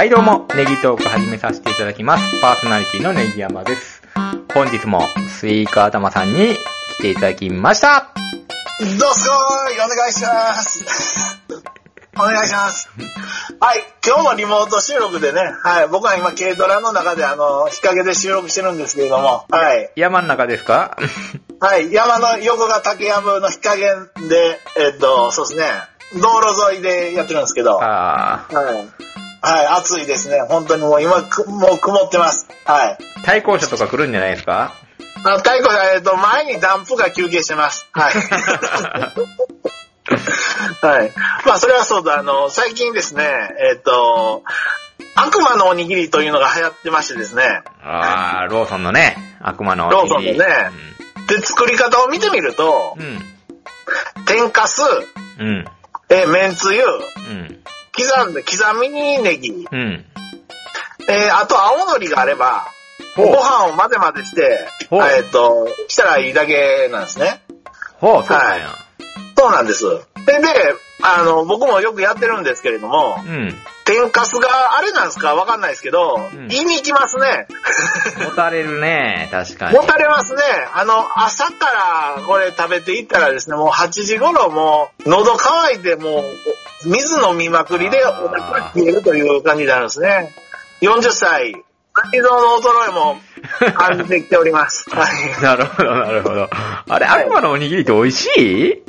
はい、どうも、ネギトーク始めさせていただきます。パーソナリティのネギ山です。本日もスイカ頭さんに来ていただきました。どうすこいお願いします。お願いします。はい、今日もリモート収録でね、はい、僕は今軽トラの中であの、日陰で収録してるんですけれども、はい、山の中ですか？はい、山の横が竹やぶの日陰で、えっと、そうですね、道路沿いでやってるんですけど、はい、あはい、暑いですね。本当にもう今、くもう曇ってます。はい。ー、対向車とか来るんじゃないですか？あの、太鼓えっと、前にダンプが休憩してます。はい。はい。まあ、それはそうだ、あの、最近ですね、えっ、と、悪魔のおにぎりというのが流行ってましてですね、あー、ローソンのね、悪魔のおローにぎりソンのね、で、作り方を見てみると、うん。天かす、うん。うん。えー、めんつゆ、うん。刻んで、刻みにネギ、うん。えー、あと青のりがあれば、ご飯を混ぜ混ぜして、えっ、と、したらいいだけなんですね。ほう、そうなんや。そうなんです。で、で、あの、僕もよくやってるんですけれども、うん。天かすがあれなんですか？わかんないですけど、ん言いに行きますね。持たれるね、確かに。持たれますね。あの、朝からこれ食べていったらですね、もう8時頃もう喉乾いてもう水飲みまくりでお腹が消えるという感じになるんですね。40歳、内臓の衰えも感じてきております。はい。なるほど、なるほど。あれ、はい悪魔のおにぎりって美味しい？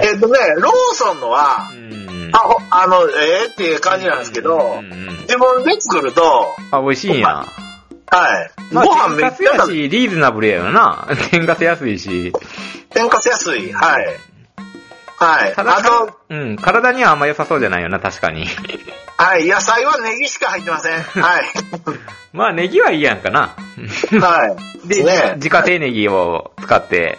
えっとね、ローソンのはう、ん。あ、ほあの、ええっていう感じなんですけど、自分で作ると、あ、美味しいんや。はい。まあ、ご飯めっちゃ食べやし、リーズナブルやよな。天かす安いし。天かす安い。はい。はい。ただあと、うん、体にはあんま良さそうじゃないよな、確かに。はい。野菜はネギしか入ってません。はい。まあ、ネギはいいやんかな。はい。で、ね。自家製ネギを使って、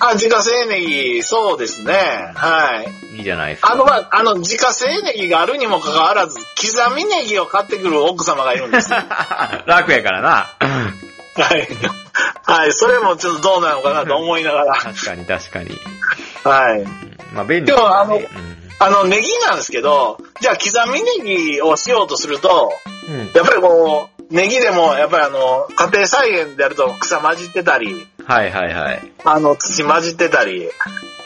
あ、自家製ネギ、そうですね。はい。いいじゃないですか。あの、まあ、あの、自家製ネギがあるにもかかわらず、刻みネギを買ってくる奥様がいるんです。は 楽やからな。い。はい。それもちょっとどうなのかなと思いながら。確かに、確かに。はい。まあ、便利でもあのうんあの、ネギなんですけど、じゃあ刻みネギをしようとすると、うん。やっぱりこう、ネギでも、やっぱりあの、家庭菜園でやると草混じってたり、はいはいはい。あの、土混じってたり、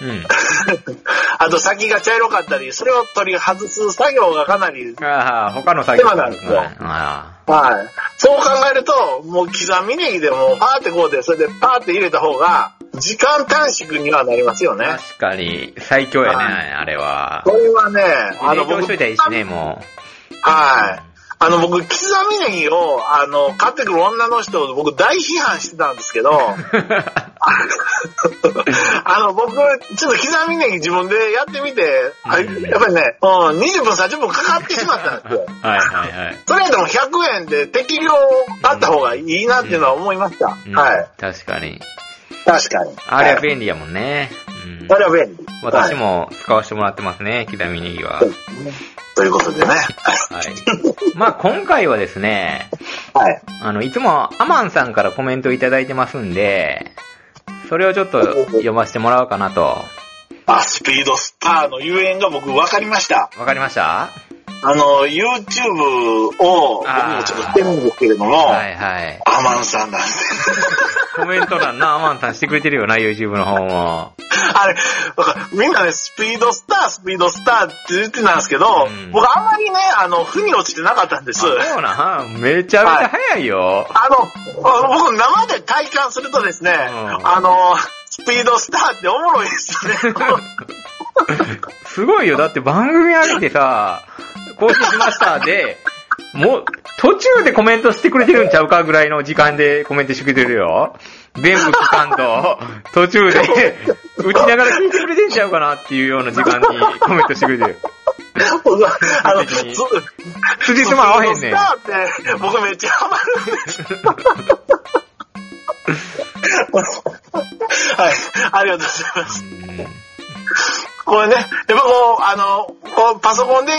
うん。あと先が茶色かったり、それを取り外す作業がかなり、ああ、他の作業なんですよあはい。そう考えると、もう刻みネギでもパーってこうで、それでパーって入れた方が、時間短縮にはなりますよあね。確かに、最強やね、はいあれは。これはね、あの、僕しといしね、もはい。あの、僕、刻みネギを、あの、買ってくる女の人を僕大批判してたんですけど、う。あの、僕、ちょっと刻みネギ自分でやってみて、やっぱりね、うん、20分、30分かかってしまったんですよ。はいはいはい。それでも100円で適量あった方がいいなっていうのは思いました。うんはい。。確かに。確かに。あれははい便利やもんね。うんあれは便利。私はい。も使わせてもらってますね、刻みネギは。ということでね。はい。まあ今回はですね、はい。あの、いつもアマンさんからコメントいただいてますんで、それをちょっと読ませてもらおうかなと。あ、スピードスターのゆえんが僕分かりました。わかりました？あの、YouTube を僕もちょっとしてるんですけれども、はいはい。アマンさんなんです。コメント欄な、アマンさんしてくれてるよな、YouTube の方も。あれ、みんなね、スピードスター、スピードスターって言ってたんですけど、うん僕あんまりね、あの、腑に落ちてなかったんです。あそうなんめちゃめちゃ早いよ。あの、あの僕生で体感するとですね、んあの、スピードスターっておもろいですよね。すごいよ。だって番組上げてさ、更新しましたで、もう、途中でコメントしてくれてるんちゃうかぐらいの時間でコメントしてくれてるよ。全部聞かんと、途中で、打ちながら聞いてくれてんちゃうかなっていうような時間にコメントしてくれてる。僕はあの、辻褄合わへんねん。僕めっちゃハマるんです。はい、ありがとうございます。これね、やっぱこう、あの、こうパソコンで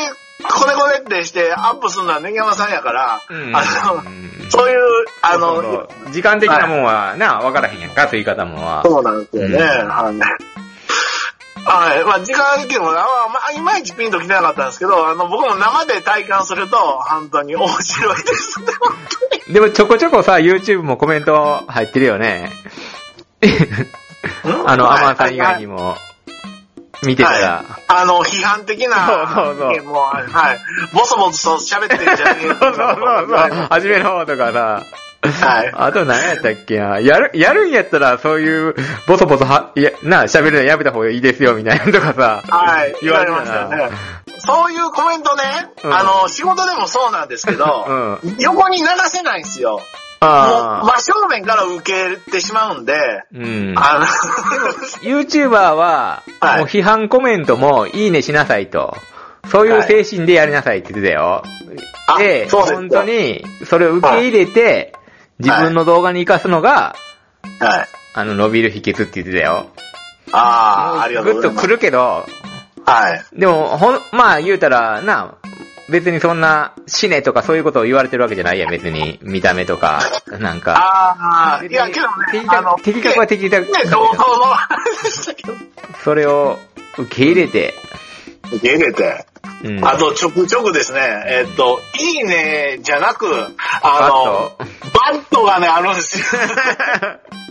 コネコネってしてアップするのはネギ山さんやから、うんあの、そういう、あそうの、そう時間的なもんはな、わからへんやんか、そういう言い方もは。そうなんですよね。うんはいはい。まあ、時間的にも、あまあ、いまいちピンときてなかったんですけど、あの、僕も生で体感すると、本当に面白いですね、本当に。でもちょこちょこさ、YouTube もコメント入ってるよね。あの、アマンさん以外にも、見てたら。はい、あの、批判的な、そうそうそうもう、はい。ボソボソ喋ってるんじゃねえ そうそうそうそう。初めの方とかさ。はい。あと何やったっけな。やる、やるんやったら、そういう、ボソボソは、いや、な、喋るのやめた方がいいですよ、みたいなとかさ。はい。言われました。ね。そういうコメントね、うんあの、仕事でもそうなんですけど、うん。横に流せないんですよ。真正面から受けてしまうんで、うん。あの、YouTuber は、はいもう批判コメントもいいねしなさいと。そういう精神でやりなさいって言ってたよ。あで、そうですか本当に、それを受け入れて、自分の動画に活かすのが、はい。あの、伸びる秘訣って言ってたよ。ああ、ありがとうございます。ぐっと来るけど、はい。でも、ほん、まあ言うたら、な、別にそんな、死ねとかそういうことを言われてるわけじゃないやん、別に。見た目とか、なんか。ああ、いや、けどね、的あの、確的確は的確。ね、同等の話でしたけど、それを受け入れて、受け入れて。うん。あと、ちょくちょくですね、えっと、いいねじゃなく、あの、バットがね、あるんですよ。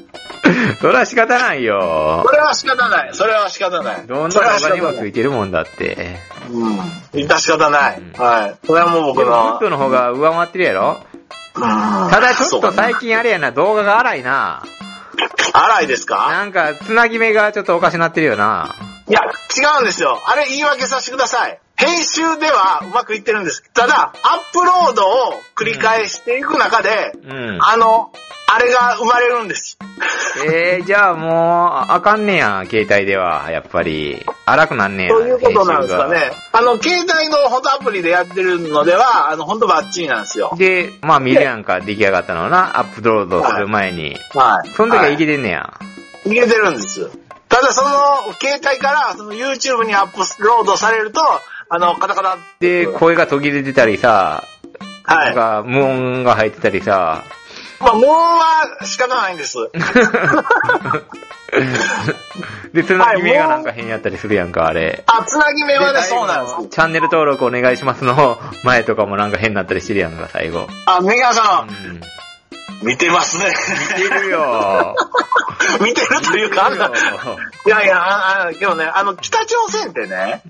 それは仕方ないよそ。れは仕方ない。それは仕方ない。どんな動画にも。ついてるもんだって。うん。致し方ない。うんはい。それはもう僕のフッ。トの方が上回ってるやろ？たただちょっと最近あれやな、動画が荒いな。荒いですか？なんか、つなぎ目がちょっとおかしなってるよな。いや、違うんですよ。あれ言い訳させてください。編集ではうまくいってるんです。ただ、アップロードを繰り返していく中で、うん。あの、あれが生まれるんです。えー、じゃあもう、あかんねや、携帯では、やっぱり。荒くなんねや。そういうことなんですか編ね。あの、携帯のフォトアプリでやってるのでは、あの、ほんとバッチリなんですよ。で、まあ見るやんか、出来上がったのな、アップロードする前に。はい。その時はいいけてんねや。いけてるんです。ただ、その、携帯から、その YouTube にアップロードされると、あの、カタカタ。で、声が途切れてたりさ、はい。なんか、無音が入ってたりさ、まあ、もうは仕方ないんです。で、つなぎ目がなんか変やったりするやんか、あれ。あ、つなぎ目はね、そうなんです。チャンネル登録お願いしますの 前とかもなんか変になったりしてるやんか、最後。あ、メガさうん。ん、見てますね。見てるよ。見てるというか、あんな、いやいや、ああけどね、あの、北朝鮮ってね、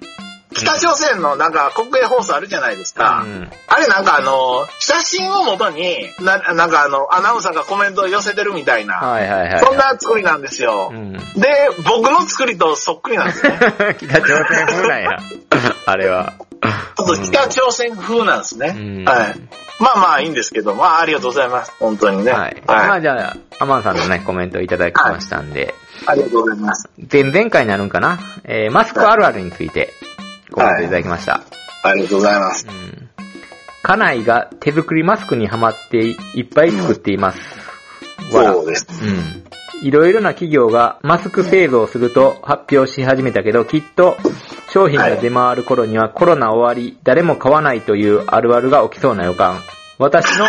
北朝鮮のなんか国営放送あるじゃないですか。うんあれなんかあの、写真をもとに、な、なんかあの、アナウンサーがコメントを寄せてるみたいな、はいはいはい。そんな作りなんですよ。うん。で、僕の作りとそっくりなんですね。北朝鮮風なんや。あれは。ちょっと北朝鮮風なんですね。うんはい。まあまあいいんですけど、まあありがとうございます。本当にね。はい。まあじゃあ、アマンさんのね、コメントいただきましたんで、ありがとうございます。前々回になるんかな？えー、マスクあるあるについて、コメントいただきました。ありがとうございます。うん。家内が手作りマスクにハマっていっぱい作っています。わらそうです。うん。いろいろな企業がマスク製造すると発表し始めたけど、きっと商品が出回る頃にはコロナ終わり、誰も買わないというあるあるが起きそうな予感。私の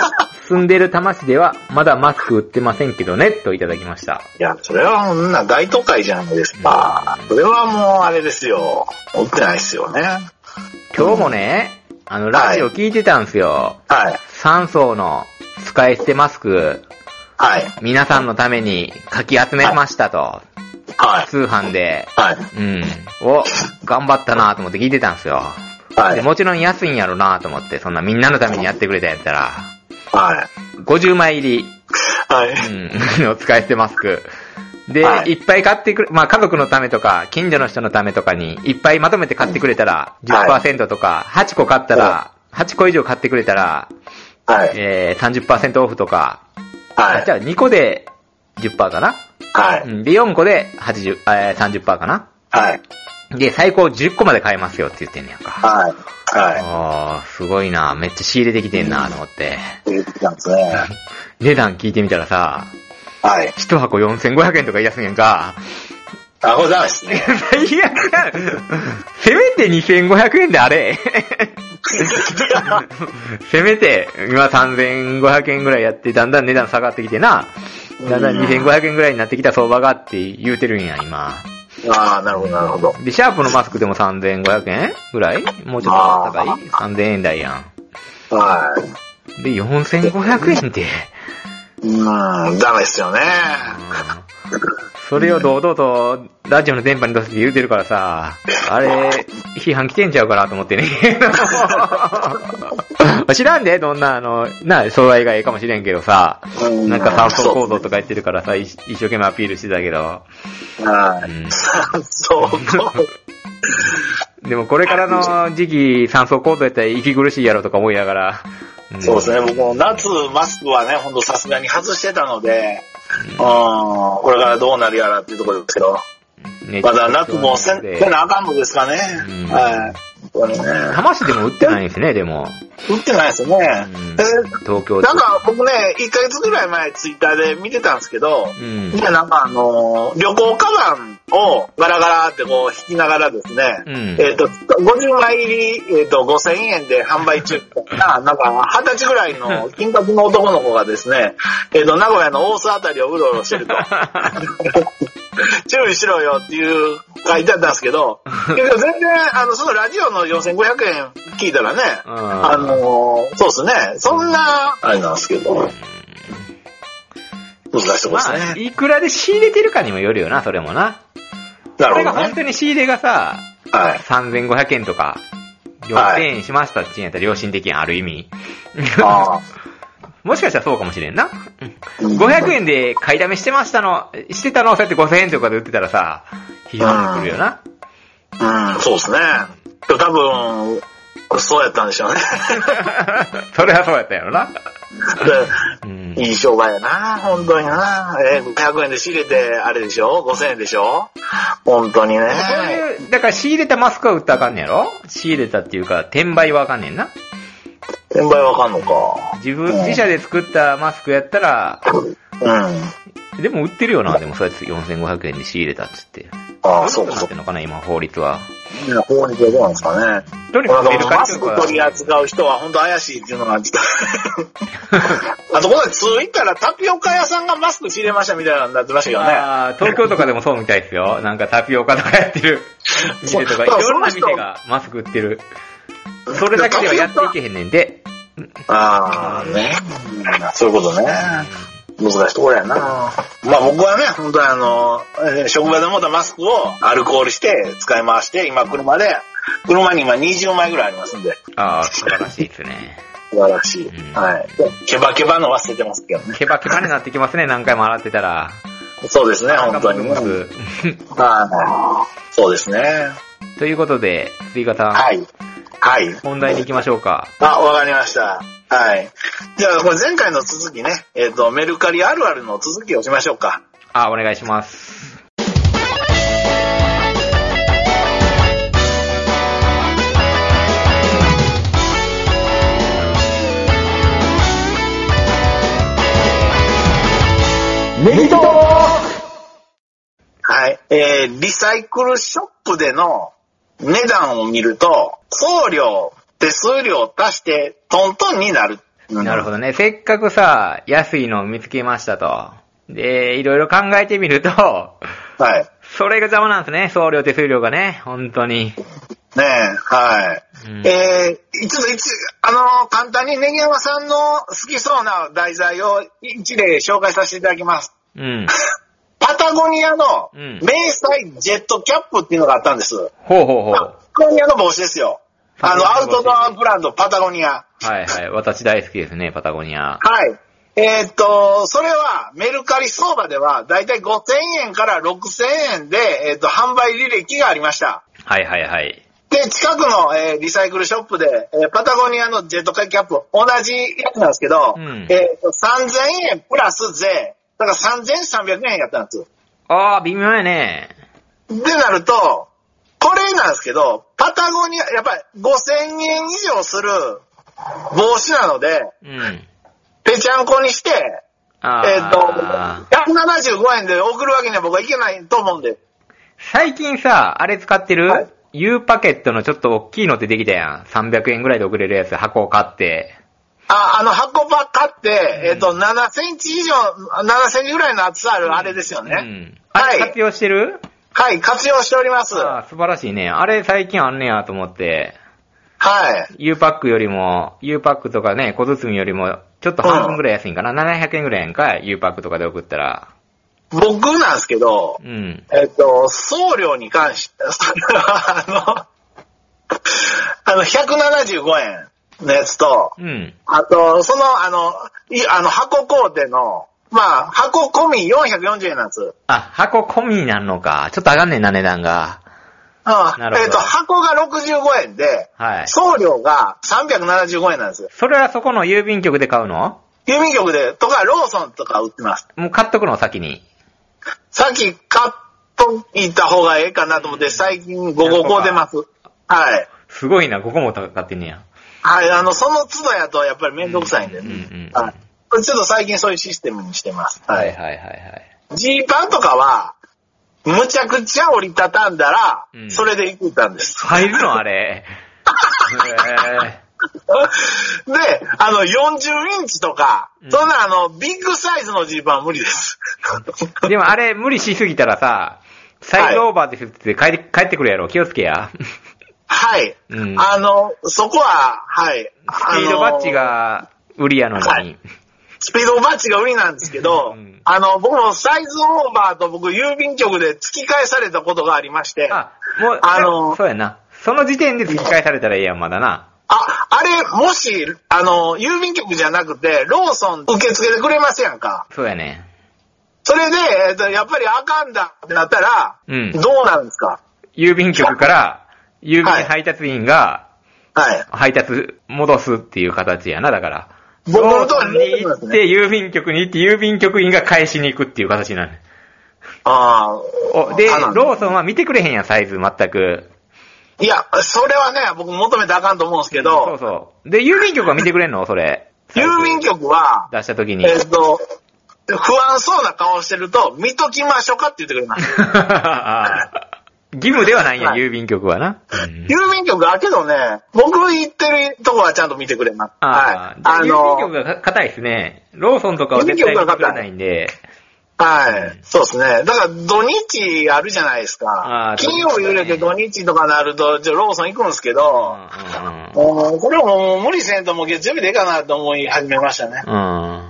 住んでる多摩市ではまだマスク売ってませんけどね、といただきました。いや、それはもうな大都会じゃないですか。それはもうあれですよ。持ってないですよね。今日もね、あの、ラジオ聞いてたんですよ。はい。3層の使い捨てマスク、はい。皆さんのためにかき集めましたと。はい。通販で。はい。うん。お、頑張ったなと思って聞いてたんですよ。はい。でもちろん安いんやろなと思って、そんなみんなのためにやってくれたんやったら、はい。50枚入り、はい。うん、の使い捨てマスク。で、はいい、っぱい買ってくれ、まあ家族のためとか、近所の人のためとかに、いっぱいまとめて買ってくれたら、10%とか、8個買ったら、8個以上買ってくれたら、はい。えー、30%オフとか、はい。じゃあ2個で10%かな？はい。うんで、4個で80、えー、30%かな？はい。で、最高10個まで買えますよって言ってんねやんか。はい。はあー、すごいな。めっちゃ仕入れてきてんなと思って。い。言ってきたんですね。値段聞いてみたらさ、はい。1箱4500円とか安いやんか。あ、ございますね。最悪や。せめて2500円であれ。せめて、今3500円ぐらいやって、だんだん値段下がってきてな。だんだん2500円ぐらいになってきた相場がって言うてるんや、今。ああ、なるほど、なるほど。で、シャープのマスクでも3500円ぐらい？もうちょっと高い ?3000 円台やはん。で、4500円って。い。うん、ダメですよね。それを堂々とラジオの電波に出すって言うてるからさ、あれ、批判来てんちゃうかなと思ってね。知らんで、どんな、あの、な、障害がええかもしれんけどさ、うんなんか酸素構造とか言ってるからさ、一一生懸命アピールしてたけど、はい。うんそう。でもこれからの時期、酸素構造やったら息苦しいやろとか思いながら、んそうですね。僕も夏マスクはね、ほんとさすがに外してたので、うん、これからどうなるやらっていうところですけど、ねまだ夏もせんでせなあかんのですかね。うんはい。これね。浜市でも売ってないんですね、でも。売ってないですよね。うんえ東京でなん。か僕ね、1ヶ月ぐらい前ツイッターで見てたんですけど、うん。いや、なんかあのー旅行カバンをガラガラってこう引きながらですね、うんえっ、と、50枚入り、えっ、と、5000円で販売中な、なんか、20歳ぐらいの 金髪の男の子がですね、えっ、と、名古屋の大須あたりをうろうろしてると。注意しろよっていう書いてあったんですけど、全然、あの、そのラジオの4500円聞いたらね、うんあのーそうですね、そんな、あれなんですけど、難しいとこですまあ、ね。いくらで仕入れてるかにもよるよな、それもな。なるほどねこれが本。当に仕入れがさ、はい。3500円とか、4000円しましたってやったら良心的やん、ある意味。あ もしかしたらそうかもしれんな。うん500円で買いだめしてましたの、してたのをそうやって5000円とかで売ってたらさ、批判ってくるよな。あ、うん、そうですね。多分、そうやったんでしょうね。それはそうやったやろな。でうん。いい商売やな、本当にな。えー、500円で仕入れて、あれでしょ ?5000 円でしょ？本当にね。だから仕入れたマスクは売ったらあかんねやろ？仕入れたっていうか、転売はあかんねんな。転売わかんのか。自分、自社で作ったマスクやったら、うん。でも売ってるよな、でもそうやって4500円で仕入れたっつって。ああ、そうか、ってん。のかな、今、法律は。法律はどうなんですかね。とにかくマスク取り扱う人は本当怪しいっていうのがちょっとあとこれ通行ったらタピオカ屋さんがマスク仕入れましたみたいなのになってましたけどね。あー東京とかでもそうみたいですよ。なんかタピオカとかやってる 店とか、いろんな店がマスク売ってる。それだけではやっていけへんねんで。ああ、ね。そういうことね。難しいところやな。まあ僕はね、本当にあの、えー職場で持ったマスクをアルコールして使い回して、今車で、車に今20枚ぐらいありますんで、ああ、素晴らしいですね。素晴らしい。うんはい。ケバケバの忘れてますけどね。ケバケバになってきますね、何回も洗ってたら。そうですね、本当に はい。そうですね。ということで、追加さん、はい。はい。本題に行きましょうか。あ、わかりました。はい。じゃあ、これ前回の続きね、えっ、と、メルカリあるあるの続きをしましょうか。あ、お願いします。ネギトーはい。えー、リサイクルショップでの値段を見ると、送料、手数料足してトントンになる。ど。なるほどね。せっかくさ、安いのを見つけましたと。で、いろいろ考えてみると、はい。それが邪魔なんですね。送料手数料がね。本当に。ねえ、はい。うんえー、ちょっと一、あの、簡単にネギ山さんの好きそうな題材を一例紹介させていただきます。うん。パタゴニアのうん迷彩ジェットキャップっていうのがあったんです。ほうほうほう。パタゴニアの帽子ですよ。あの、アウトドアブランドパタゴニア。はいはい。私大好きですね、パタゴニア。はい。えーっと、それはメルカリ相場ではだいたい5000円から6000円で、えーっと、販売履歴がありました。はいはいはい。で、近くの、えーリサイクルショップで、えーパタゴニアのジェットキャップ、同じやつなんですけど、うんえーっと3000円プラス税、だから3300円やったんです。ああ、微妙やね。でなると、これなんですけど、パタゴニア、やっぱり5000円以上する帽子なので、うん。ぺちゃんこにして。えっ、と、175円で送るわけには僕はいけないと思うんで。最近さ、あれ使ってる、はい ?U パケットのちょっと大きいのってできたやん。300円ぐらいで送れるやつ、箱を買って。あ、あの箱ばっ買って、えっ、と、7センチ以上、7センチぐらいの厚さあるあれですよね。うん。あはいれ活用してる？はい、活用しております。はああ、素晴らしいね。あれ最近あんねやと思って、い。U パックよりも、U パックとかね、小包よりも、ちょっと半分ぐらい安いんかな。700円ぐらいやんか、U パックとかで送ったら。僕なんですけど、うん。えっと、送料に関して、あの、あの、175円のやつと、うん。あと、その、あの、いあの、箱工程の、まあ、箱込み440円なんです。あ、箱込みになるのか。ちょっと上がんねんな、値段が。うんなるほどえっと、箱が65円で、はい。送料が375円なんです。それはそこの郵便局で買うの？郵便局で、とか、ローソンとか売ってます。もう買っとくの、先に。さっき買っといた方がええかなと思って、最近午後こう出ます。はい。すごいな、ここも買ってんねや。はい、あの、その都度やとやっぱりめんどくさいんでうんうんうんね。はい。ちょっと最近そういうシステムにしてます。ははいい。はいはいはい。ジーパンとかは、むちゃくちゃ折りたたんだらう、んそれで行ったんです。入るのあれ。へ で、あの、40インチとかう、んそんなあの、ビッグサイズのジーパンは無理です。ー でもあれ無理しすぎたらさ、サイズオーバーですって帰って帰ってくるやろ。気をつけや。はい。うんあの、そこは、はい。スピードバッジが売りやのに。はいスピードバッジが売りなんですけど、うんあの、僕もサイズオーバーと僕郵便局で突き返されたことがありまして、あ、あ、もう、あのそうやな。その時点で突き返されたらええやん、まだな。あれ、もし、あの、郵便局じゃなくて、ローソン受け付けてくれますやんか？そうやね。それで、えっと、やっぱりあかんだってなったら、うんどうなんですか？郵便局から、郵便配達員がはい。配達戻すっていう形やな、だから。僕ローソンのとこにに行って、郵便局に行って、郵便局員が返しに行くっていう形になる。ああなんだローソンは見てくれへんやん、サイズ、全く。あ。いや、それはね、僕求めてあかんと思うんですけそうど、そう。で、郵便局は見てくれんの？それ。郵便局は、出した時に。えっと、不安そうな顔してると、見ときましょうかって言ってくれます。義務ではないんや、はい郵便局はな。うん郵便局だけどね、僕行ってるとこはちゃんと見てくれます。あはい。あ、あ郵便の、局が硬いですね。ローソンとかは絶対見てくれないんで。はい。そうですね。だから土日あるじゃないですあかー。金曜日売れて土日とかなると、じゃあローソン行くんですけうんど、もうこれはもう無理せんともう月曜日でいいかなと思い始めましたね。うんうん。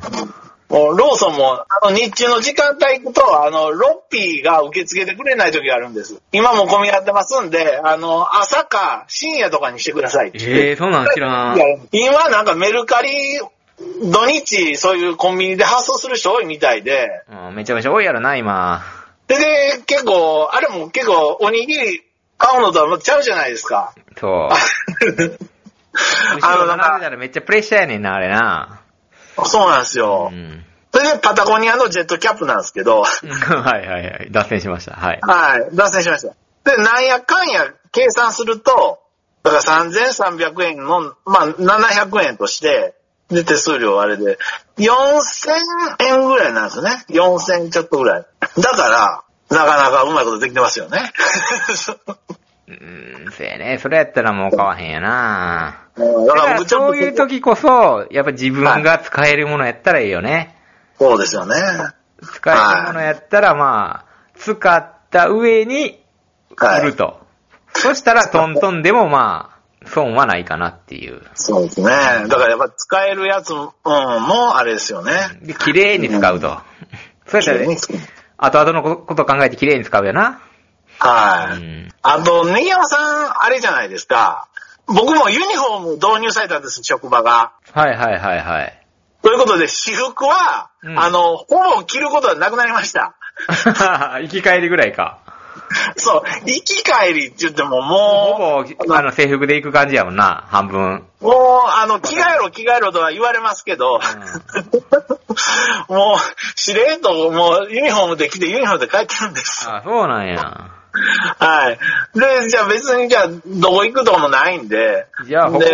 もうローソンも、あの日中の時間帯行くと、あの、ロッピーが受け付けてくれない時があるんです。今も混み合ってますんで、あの、朝か深夜とかにしてください。ええそうなん知らん。今なんかメルカリ、土日そういうコンビニで発送する人多いみたいで、うんめちゃめちゃ多いやろな、今。で、で、結構、あれも結構おにぎり買うのとはちゃうじゃないですか。そう。あの、なんか、めっちゃプレッシャーやねんな、あれな。そうなんですうよ。ん。それでパタゴニアのジェットキャップなんですけど、はいはいはい。脱線しました。はい。はい、脱線しました。で、なんやかんや計算すると、だから3300円の、まあ700円として、で、手数料あれで、4000円ぐらいなんですよね。4000ちょっとぐらい。だから、なかなかうまいことできてますよね。うん、せやね。それやったらもう買わへんやな。だだからそういう時こそ、やっぱ自分が使えるものやったらいいよね。そうですよね。使えるものやったらまあ、使った上にはい売ると。そしたらトントンでもまあ、損はないかなっていう。そうですね。だからやっぱ使えるやつ、うん、もあれですよね。で、綺麗に使うと。そうやったらね、後々のこと考えて綺麗に使うよな。はい。うん。あと、ネギ山さん、あれじゃないですか。僕もユニフォーム導入されたんです、職場が。はいはいはいはい。ということで、私服は、うんあの、ほぼ着ることはなくなりました。生き返りぐらいか。そう、行き帰りって言ってももほぼ、あの、制服で行く感じやもんな、半分。う、もう、あの、着替えろ着替えろとは言われますけど、もう、しれっと、もう、ユニフォームで着てユニフォームで帰ってるんです。あ、そうなんや。はい。で、じゃあ別に、じゃあ、どこ行くとかもないんで、じゃあ、ほぼで、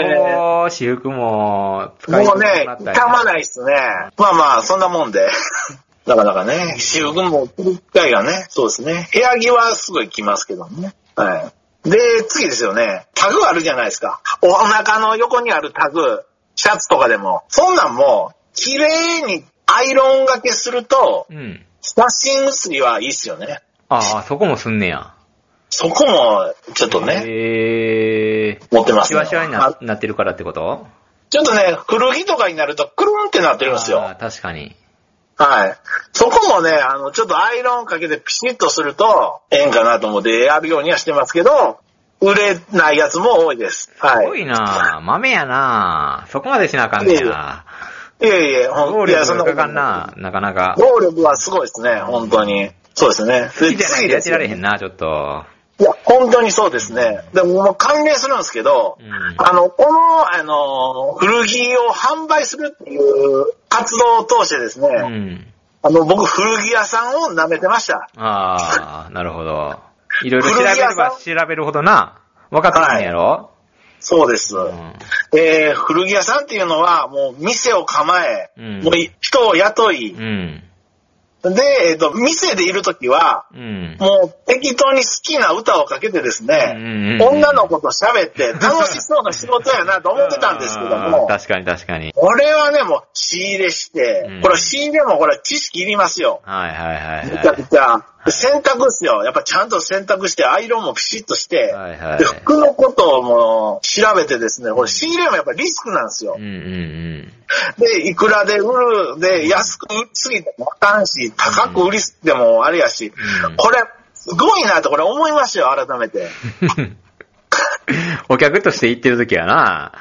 私服も使いもうねたたまないっすね。まあまあ、そんなもんで。なかなかね、私服も着る機会がね、そうですね。部屋着はすごい着ますけどね。はい。で、次ですよね。タグあるじゃないですか。お腹の横にあるタグ、シャツとかでも。そんなんも、綺麗にアイロンがけすると、うん。写真写りはいいっすよね。ああ、そこもすんねや。そこも、ちょっとね、へえ。持ってますねシワシワにななってるからってこと？ちょっとね、古着とかになると、くるんってなってるんですあよ。あ確かに。はい。そこもね、あの、ちょっとアイロンかけてピシッとすると、ええんかなと思ってやるようにはしてますけど、売れないやつも多いです。すごはい。いな豆やなそこまでしなあかんねや。いえいえ、ほん労いや、そんなかかんな、なかなか。労力はすごいですね、本当に。そうですね。好きじゃないとやってられへん。んな、ちょっと。いや、本当にそうですね。でも、もう関連するんですけど、うんあの、この、あの、古着を販売するっていう活動を通してですね、うん。あの、僕、古着屋さんを舐めてました。ああ、なるほど。いろいろ調べれ古着屋さん？ば調べるほどな、分かってくるんやろ、そうです。うんえー古着屋さんっていうのは、もう店を構え、うんもう人を雇い、うん。で、えっ、と、店でいるときは、うん。もう適当に好きな歌をかけてですね、うん女の子と喋って 楽しそうな仕事やなと思ってたんですけども、確かに確かに。これはね、もう仕入れして、うんこれ仕入れもこれ知識いりますよ。はいはいはいめちゃはくちゃ。洗濯っすよ。やっぱちゃんと洗濯して、アイロンもピシッとして、はいはいで服のことをもう調べてですね、これ仕入れもやっぱリスクなんですよい。う。んうんで、いくらで売る、で、安く売りすぎてもあかんし、高く売りすぎてもあれやし、うんこれ、すごいなとこれ思いましたよ、改めて。うん。お客として行ってる時はな、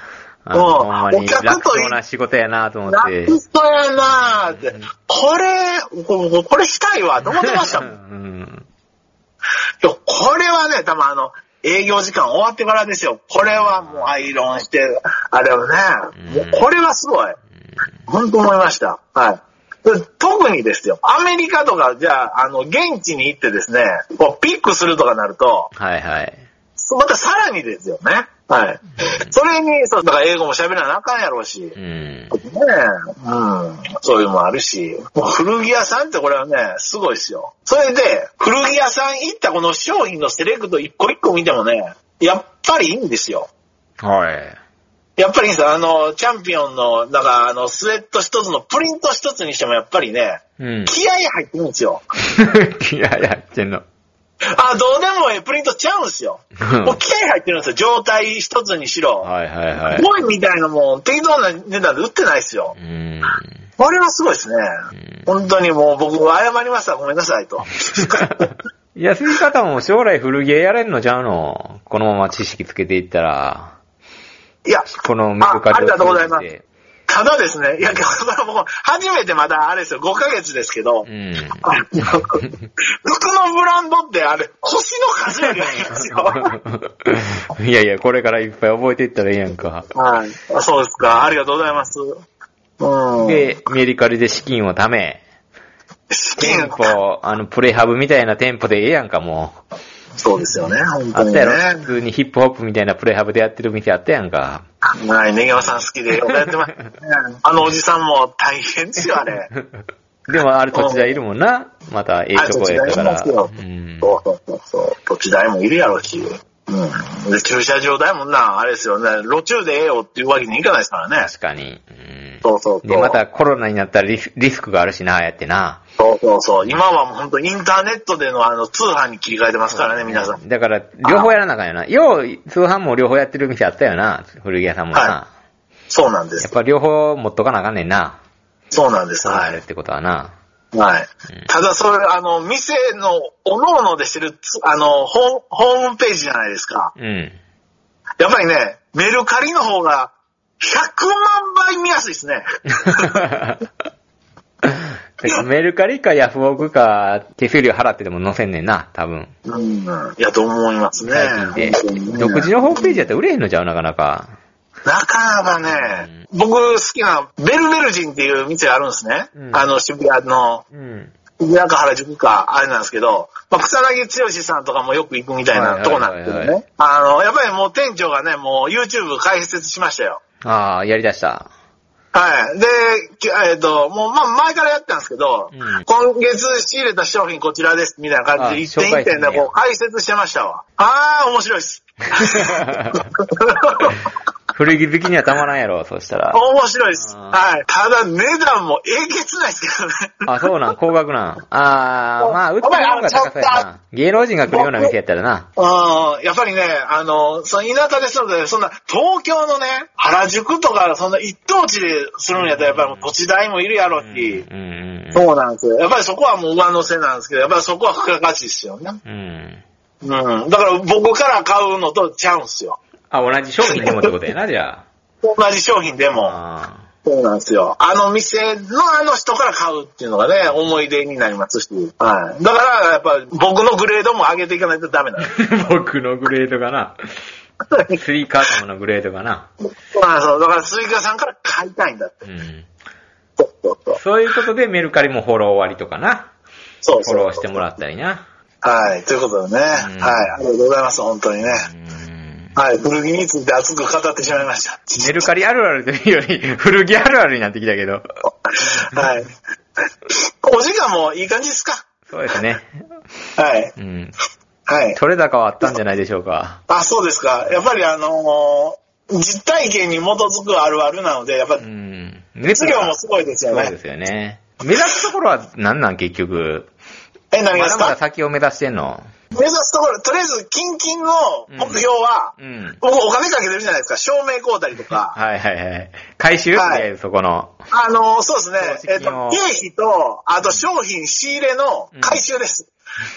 うんほんまにお客楽といそうな仕事やなと思っラて。ットやなーって、これ、ここれしたいわ、と思ってましたもん。いうん。やこれはね、多分あの、営業時間終わってからですよ。これはもうアイロンして、あれをね、うんもうこれはすごい。本当思いました。はい。で特にですよ、アメリカとか、じゃあ、あの、現地に行ってですね、こうピックするとかなると、はいはい。またさらにですよね。はい。それに、そう、だから英語も喋らなあかんやろうし。うん。ねえ、うん。そういうのもあるし。もう古着屋さんってこれはね、すごいですよ。それで、古着屋さん行ったこの商品のセレクト一個一個見てもね、やっぱりいいんですよ。はい。やっぱりいいんですよ。あの、チャンピオンの、だからあの、スウェット一つのプリント一つにしてもやっぱりね、うん。気合入ってるんですよ。いや、やってんの。あ、どうでもええプリントちゃうんですよ。もう気合入ってるんですよ。状態一つにしろ。はいはいはい。ボイみたいなもん、適当な値段で売ってないですよ。うん。これはすごいですね。本当にもう僕謝りました。ごめんなさいと。安い方も将来古着屋やれんのちゃうの？このまま知識つけていったら、いや、このメルカリあありがとうございますただですね、いや、これ僕、初めてまだあれですよ、5ヶ月ですけど、うん。服のブランドってあれ、星の数よりありますよ。いやいや、これからいっぱい覚えていったらいいやんか。はい。あそうですか。ありがとうございます。うん。で、メリカリで資金を貯め、資金店舗、あの、プレハブみたいな店舗でええやんか、もう。そうですよね、本当にあったやろ？ね普。通にヒップホップみたいなプレハブでやってる店あったやんか。はい、ネギワさん好きでよくやってます、ね。あのおじさんも大変ですよ、あれ。でもあれ土地代いるもんな。またええとこやったから。そうそうそうそう。土地代もいるやろし。うん。で、駐車場代もな、あれですよね。路中でええよっていうわけにいかないですからね。確かに。うんそうそうそう。で、またコロナになったらリスリスクがあるしな、やってな。そうそうそう。今はもう本当インターネットでのあの通販に切り替えてますからね、皆さん。だから、両方やらなあかんよな。よう、通販も両方やってる店あったよな。古着屋さんもな。はそうなんですやっ。ぱ両方持っとかなあかんねんな。そうなんです。はい。ってことはな。はい。ただそれ、あの、店の、おのおのでしてるつ、あの、ホーホームページじゃないですか。うん。やっぱりね、メルカリの方が、100万倍見やすいですね。メルカリかヤフオクか手数料払ってでも載せんねんな、多分。うん。いや、と思いますね。最近で独自のホームページやったら売れへんのちゃうなかなか。なかなかね、僕好きなベルベルジンっていう店があるんですね。うんあの渋谷の、うん。渋谷か原宿か、あれなんですけど、まあ、草薙剛さんとかもよく行くみたいないとこなんですけどはいはね。あの、やっぱりもう店長がね、もう YouTube 開設しましたよ。ああ、やりだした。はい。で、きえっ、と、もう、まあ、前からやってたんですけど、うん今月仕入れた商品こちらです、みたいな感じで一点一点でこう解説してましたわ。あー、面白いです。古着好きにはたまらんやろ、そしたら。面白いです。はい。ただ値段もえげつないですけどね。あ、そうなん、高額なん。あー、まあ、売ってる方が高そうやな。芸能人が来るような店やったらな。うん、やっぱりね、あの、その田舎ですので、そんな、東京のね、原宿とか、そんな一等地でするんやったら、やっぱりもう土地代もいるやろうし、うんうんそうなんですよ。やっぱりそこはもう上乗せなんですけど、やっぱりそこは付加価値ですよね。うん。うん。うん。だから僕から買うのとちゃうんですよ。あ、同じ商品でもってことやな、じゃ同じ商品であ。も。あそうなんですよ。あの店のあの人から買うっていうのがね、思い出になりますし。はい。だから、やっぱ僕のグレードも上げていかないとダメなんです。ー 僕のグレードがな。スイカートムのグレードがな。そうなんですよ。だからスイカさんから買いたいんだって。うん。そうそうそう。そういうことでメルカリもフォロー割とかな。そうそうフォローしてもらったりな。はい。ということでね。はい。んありがとうございます。本当にね。うん。はい。古着について熱く語ってしまいました。メルカリあるあるというより、古着あるあるになってきたけど。はい。お時間もいい感じですか？そうですね。はい。うん。はい。取れ高はあったんじゃないでしょうか。あ、そうですか。やっぱりあのー実体験に基づくあるあるなので、やっぱうりん。熱量もすごいですよね。そうですよね。目指すところは何なん結局？え、何がまだまだですか先を目指してんの目指すところ、とりあえず、キンキンの目標は、うん。僕お金かけてるじゃないですか。照明買うたりとか。はいはいはい。回収？はいで、そこの。あのーそうですね。えっ、と、投資金を経費と、あと商品仕入れの回収です。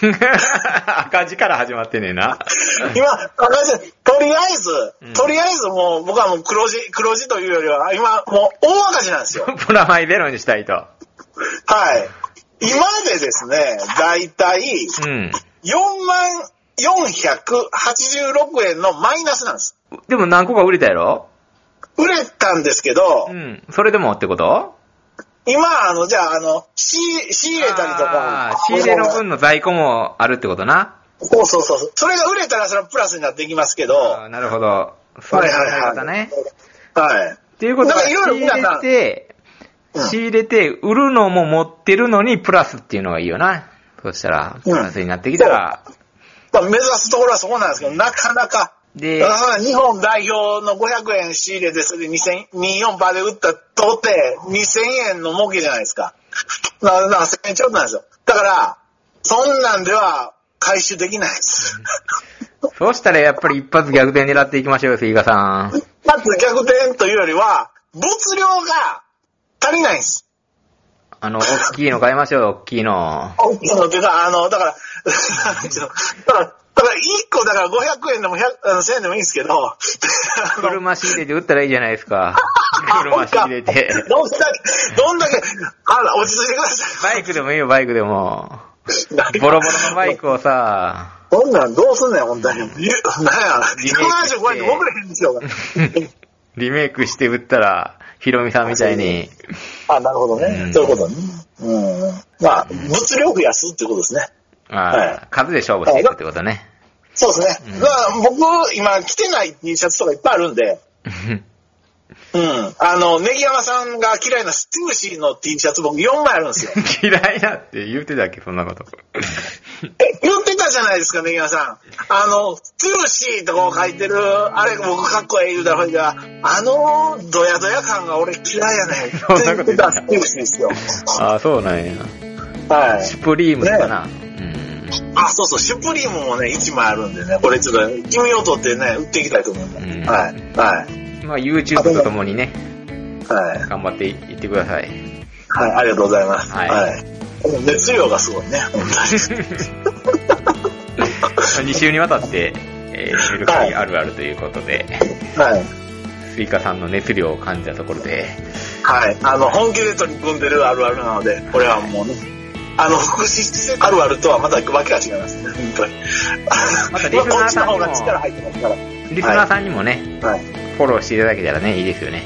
赤字から始まってんねんな。今、赤字とりあえず、うんとりあえずもう、僕はもう黒字、黒字というよりは、今、もう大赤字なんですよ。プラマイゼロにしたいと。はい。今でですね、だいたいうん。4万486円のマイナスなんです。でも何個か売れたやろ？売れたんですけどう、ん。それでもってこと？今、あの、じゃあ、あの、仕仕入れたりとか仕入れの分の在庫もあるってことな。そうそうそう。それが売れたらそれはプラスになっていきますけど、なるほど。そういう考え方ね。はい。っていうことは、なんかいろいろ仕入れて、うん仕入れて、売るのも持ってるのにプラスっていうのがいいよな。そしたら、プうんラスになってきたら、まあ目指すところはそこなんですけど、なかなか、で日本代表の500円仕入れて、それで2000 24%で売ったとて、2000円の儲けじゃないですか。だから、だから1000円ちょっとなんですよ。だから、そんなんでは回収できないです。そうしたらやっぱり一発逆転狙っていきましょうよ、スイカさん。まず逆転というよりは、物量が足りないんです。あの、大きいの買いましょうよ、大きいの。大きいのっていうか、あの、だから、だから、だから1個だから500円でも100あの1000円でもいいんですけど、車仕入れて売ったらいいじゃないですか。車仕入れて。どんだけ、どんだけ、あら、落ち着いてください。バイクでもいいよ、バイクでも。ボロボロのバイクをさ、こんなんどうすんねん、本当に。ゆなんや、リメイクして175円で送れへんですよ。リメイクして売ったら、ヒロミさんみたいに、あ、なるほどね。うんそういうことね。うん。まあ、物量増やすってことですね。あはいー数で勝負していくってことね。そうですね。うんだから僕、今着てない T シャツとかいっぱいあるんで、うん。あの、ネギ山さんが嫌いなステューシーの T シャツ僕4枚あるんですよ。嫌いだって言うてたっけ、そんなこと。え、言たじゃないですか、ネギ山さん。あの、ステューシーとかを書いてる、あれ僕かっこええ言うたら、あの、ドヤドヤ感が俺嫌いやねん。そんなこと言ってた言ってたステューシーですよ。ああ、そうなんや。はい。シュプリームとかな。うん。あ、そうそう、シュプリームもね、1枚あるんでね、これちょっと、君を取ってね、売っていきたいと思います。うんはい。はい。まあ、YouTube とともにね、はい。頑張っていってください。はい、ありがとうございます。はいはい。熱量がすごいね、本 2週にわたって、えー、メルカリあるあるということで。はい。スイカさんの熱量を感じたところで、はい。あの、本気で取り組んでるあるあるなので、これはもうね、あの、福祉施設あるあるとはまたわけが違いますね、本当に。またリスナーさんにも力入ってますから。リスナーさんにもね、はい。フォローしていただけたらね、いいですよね。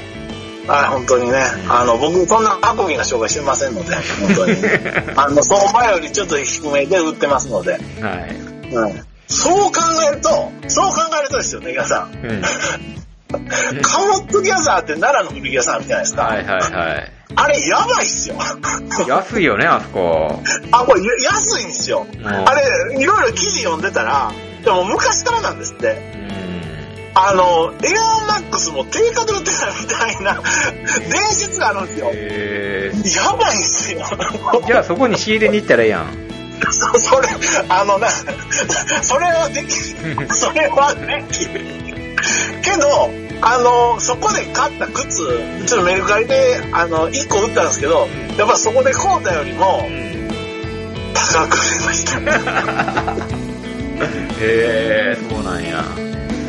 はい、本当にね。あの、僕、そんなアコギな紹介してませんので、本当に。あの、相場よりちょっと低めで売ってますので。はい。はい。そう考えると、そう考えるとですよね、皆さん。うん。カモットギャザーって奈良の古着屋さんあるじゃないですか。はいはいはい。あれやばいっすよ。安いよね、あそこ。あ、これ安いんですよ。んあれ、いろいろ記事読んでたら、でも昔からなんですって。あの、エアーマックスも定価で売ってたみたいな伝説があるんですよ。えやばいんすよ。ー、じゃあそこに仕入れに行ったらええやん。そそれ、あのな、それはできる。それはできる。けど、あの、そこで買った靴、ちょっとメルカリで、あの、1個売ったんですけど、やっぱそこで買うたよりも、高く売れました。へえー、そうなんや。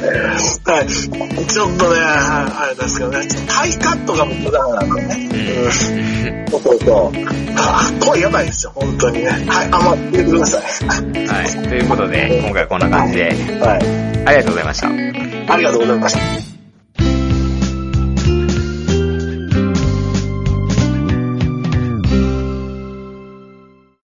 はい。ちょっとね、あれですけどね、ハイカットが僕ダメなんでね。うん。そうそうそう。あ、声やばいですよ、本当にね。はい、あんま入れてください。はい。ということで、今回こんな感じで、はい。ありがとうございました。ありがとうございました。